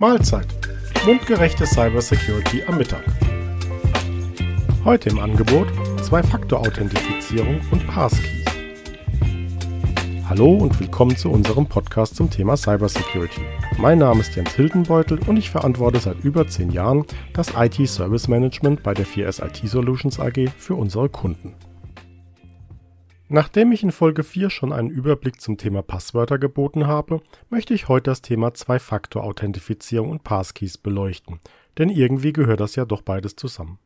Mahlzeit. Mundgerechte Cybersecurity am Mittag. Heute im Angebot Zwei-Faktor-Authentifizierung und Passkeys. Hallo und willkommen zu unserem Podcast zum Thema Cybersecurity. Mein Name ist Jens Hildenbeutel und ich verantworte seit über zehn Jahren das IT-Service Management bei der 4S IT Solutions AG für unsere Kunden. Nachdem ich in Folge 4 schon einen Überblick zum Thema Passwörter geboten habe, möchte ich heute das Thema Zwei-Faktor-Authentifizierung und Passkeys beleuchten, denn irgendwie gehört das ja doch beides zusammen.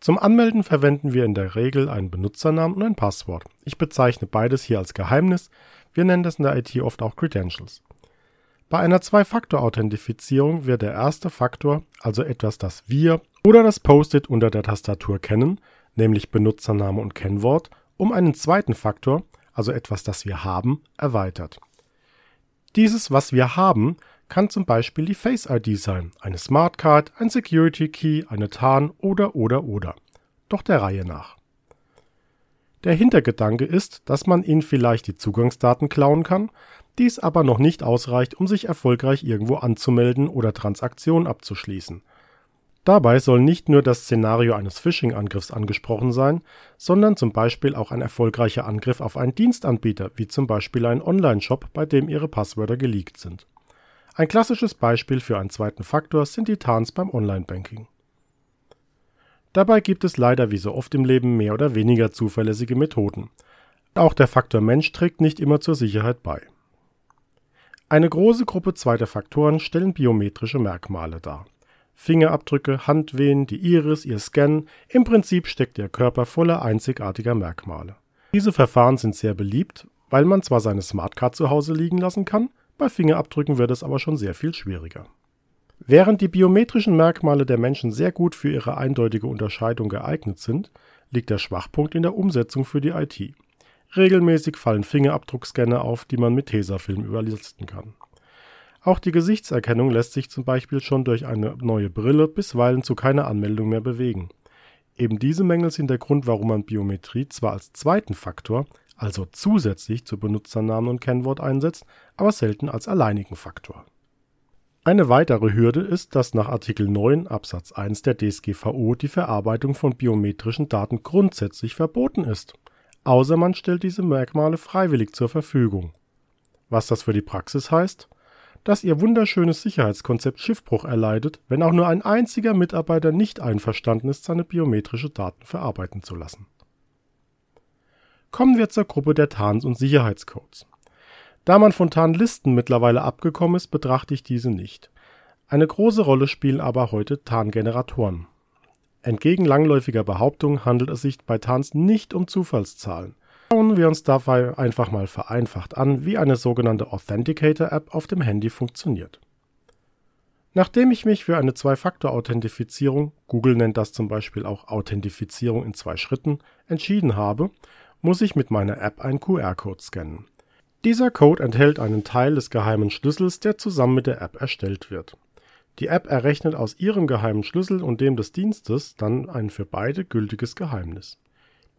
Zum Anmelden verwenden wir in der Regel einen Benutzernamen und ein Passwort. Ich bezeichne beides hier als Geheimnis, wir nennen das in der IT oft auch Credentials. Bei einer Zwei-Faktor-Authentifizierung wird der erste Faktor, also etwas, das wir oder das Post-it unter der Tastatur kennen, nämlich Benutzername und Kennwort, um einen zweiten Faktor, also etwas, das wir haben, erweitert. Dieses, was wir haben, kann zum Beispiel die Face ID sein, eine Smartcard, ein Security Key, eine TAN oder oder oder. Doch der Reihe nach. Der Hintergedanke ist, dass man ihnen vielleicht die Zugangsdaten klauen kann, dies aber noch nicht ausreicht, um sich erfolgreich irgendwo anzumelden oder Transaktionen abzuschließen. Dabei soll nicht nur das Szenario eines Phishing-Angriffs angesprochen sein, sondern zum Beispiel auch ein erfolgreicher Angriff auf einen Dienstanbieter, wie zum Beispiel einen Online-Shop, bei dem Ihre Passwörter geleakt sind. Ein klassisches Beispiel für einen zweiten Faktor sind die Tarns beim Online-Banking. Dabei gibt es leider wie so oft im Leben mehr oder weniger zuverlässige Methoden. Auch der Faktor Mensch trägt nicht immer zur Sicherheit bei. Eine große Gruppe zweiter Faktoren stellen biometrische Merkmale dar. Fingerabdrücke, Handwehen, die Iris, ihr Scan, im Prinzip steckt ihr Körper voller einzigartiger Merkmale. Diese Verfahren sind sehr beliebt, weil man zwar seine Smartcard zu Hause liegen lassen kann, bei Fingerabdrücken wird es aber schon sehr viel schwieriger. Während die biometrischen Merkmale der Menschen sehr gut für ihre eindeutige Unterscheidung geeignet sind, liegt der Schwachpunkt in der Umsetzung für die IT. Regelmäßig fallen Fingerabdruckscanner auf, die man mit Tesafilm überlisten kann. Auch die Gesichtserkennung lässt sich zum Beispiel schon durch eine neue Brille bisweilen zu keiner Anmeldung mehr bewegen. Eben diese Mängel sind der Grund, warum man Biometrie zwar als zweiten Faktor, also zusätzlich zu Benutzernamen und Kennwort einsetzt, aber selten als alleinigen Faktor. Eine weitere Hürde ist, dass nach Artikel 9 Absatz 1 der DSGVO die Verarbeitung von biometrischen Daten grundsätzlich verboten ist, außer man stellt diese Merkmale freiwillig zur Verfügung. Was das für die Praxis heißt? Dass ihr wunderschönes Sicherheitskonzept Schiffbruch erleidet, wenn auch nur ein einziger Mitarbeiter nicht einverstanden ist, seine biometrische Daten verarbeiten zu lassen. Kommen wir zur Gruppe der Tarns und Sicherheitscodes. Da man von Tarnlisten mittlerweile abgekommen ist, betrachte ich diese nicht. Eine große Rolle spielen aber heute Tarngeneratoren. Entgegen langläufiger Behauptungen handelt es sich bei Tarns nicht um Zufallszahlen. Schauen wir uns dabei einfach mal vereinfacht an, wie eine sogenannte Authenticator-App auf dem Handy funktioniert. Nachdem ich mich für eine Zwei-Faktor-Authentifizierung, Google nennt das zum Beispiel auch Authentifizierung in zwei Schritten, entschieden habe, muss ich mit meiner App einen QR-Code scannen. Dieser Code enthält einen Teil des geheimen Schlüssels, der zusammen mit der App erstellt wird. Die App errechnet aus ihrem geheimen Schlüssel und dem des Dienstes dann ein für beide gültiges Geheimnis.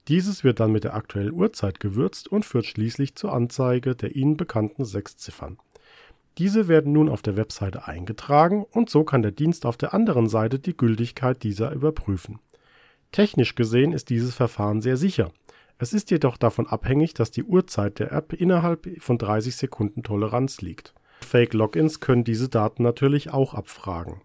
Dieses wird dann mit der aktuellen Uhrzeit gewürzt und führt schließlich zur Anzeige der Ihnen bekannten sechs Ziffern. Diese werden nun auf der Webseite eingetragen und so kann der Dienst auf der anderen Seite die Gültigkeit dieser überprüfen. Technisch gesehen ist dieses Verfahren sehr sicher. Es ist jedoch davon abhängig, dass die Uhrzeit der App innerhalb von 30 Sekunden Toleranz liegt. Fake-Logins können diese Daten natürlich auch abfragen.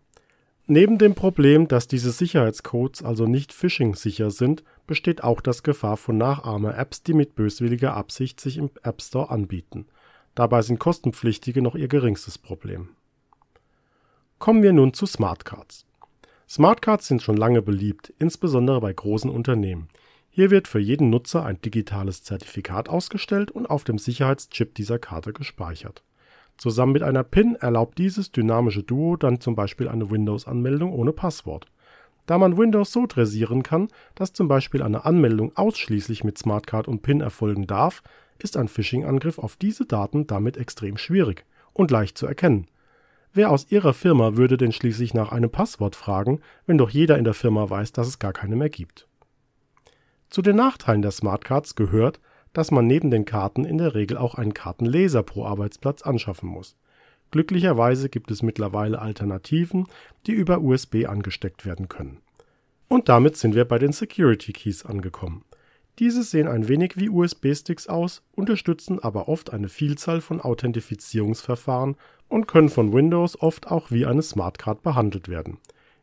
Neben dem Problem, dass diese Sicherheitscodes also nicht phishing-sicher sind, besteht auch das Gefahr von Nachahmer-Apps, die mit böswilliger Absicht sich im App Store anbieten. Dabei sind kostenpflichtige noch ihr geringstes Problem. Kommen wir nun zu Smartcards. Smartcards sind schon lange beliebt, insbesondere bei großen Unternehmen. Hier wird für jeden Nutzer ein digitales Zertifikat ausgestellt und auf dem Sicherheitschip dieser Karte gespeichert. Zusammen mit einer PIN erlaubt dieses dynamische Duo dann zum Beispiel eine Windows-Anmeldung ohne Passwort. Da man Windows so dressieren kann, dass zum Beispiel eine Anmeldung ausschließlich mit Smartcard und PIN erfolgen darf, ist ein Phishing-Angriff auf diese Daten damit extrem schwierig und leicht zu erkennen. Wer aus Ihrer Firma würde denn schließlich nach einem Passwort fragen, wenn doch jeder in der Firma weiß, dass es gar keine mehr gibt? Zu den Nachteilen der Smartcards gehört, dass man neben den Karten in der Regel auch einen Kartenleser pro Arbeitsplatz anschaffen muss. Glücklicherweise gibt es mittlerweile Alternativen, die über USB angesteckt werden können. Und damit sind wir bei den Security Keys angekommen. Diese sehen ein wenig wie USB-Sticks aus, unterstützen aber oft eine Vielzahl von Authentifizierungsverfahren und können von Windows oft auch wie eine Smartcard behandelt werden.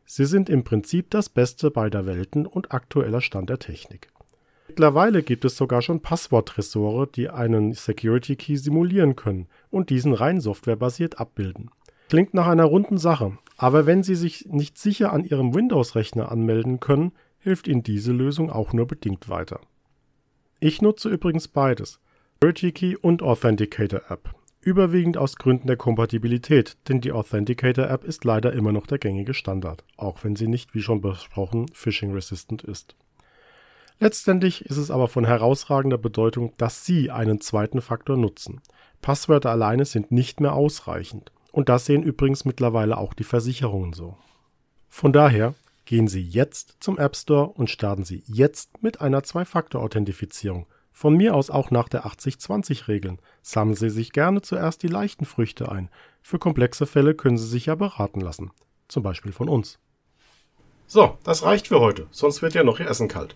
Sie sind im Prinzip das Beste beider Welten und aktueller Stand der Technik. Mittlerweile gibt es sogar schon Passworttresore, die einen Security Key simulieren können und diesen rein softwarebasiert abbilden. Klingt nach einer runden Sache, aber wenn Sie sich nicht sicher an Ihrem Windows-Rechner anmelden können, hilft Ihnen diese Lösung auch nur bedingt weiter. Ich nutze übrigens beides, Security Key und Authenticator App, überwiegend aus Gründen der Kompatibilität, denn die Authenticator App ist leider immer noch der gängige Standard, auch wenn sie nicht, wie schon besprochen, phishing-resistant ist. Letztendlich ist es aber von herausragender Bedeutung, dass Sie einen zweiten Faktor nutzen. Passwörter alleine sind nicht mehr ausreichend. Und das sehen übrigens mittlerweile auch die Versicherungen so. Von daher gehen Sie jetzt zum App Store und starten Sie jetzt mit einer Zwei-Faktor-Authentifizierung. Von mir aus auch nach der 80-20-Regeln. Sammeln Sie sich gerne zuerst die leichten Früchte ein. Für komplexe Fälle können Sie sich ja beraten lassen. Zum Beispiel von uns. So, das reicht für heute, sonst wird ja noch Ihr Essen kalt.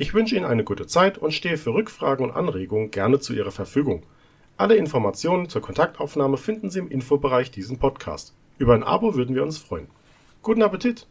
Ich wünsche Ihnen eine gute Zeit und stehe für Rückfragen und Anregungen gerne zu Ihrer Verfügung. Alle Informationen zur Kontaktaufnahme finden Sie im Infobereich diesen Podcast. Über ein Abo würden wir uns freuen. Guten Appetit!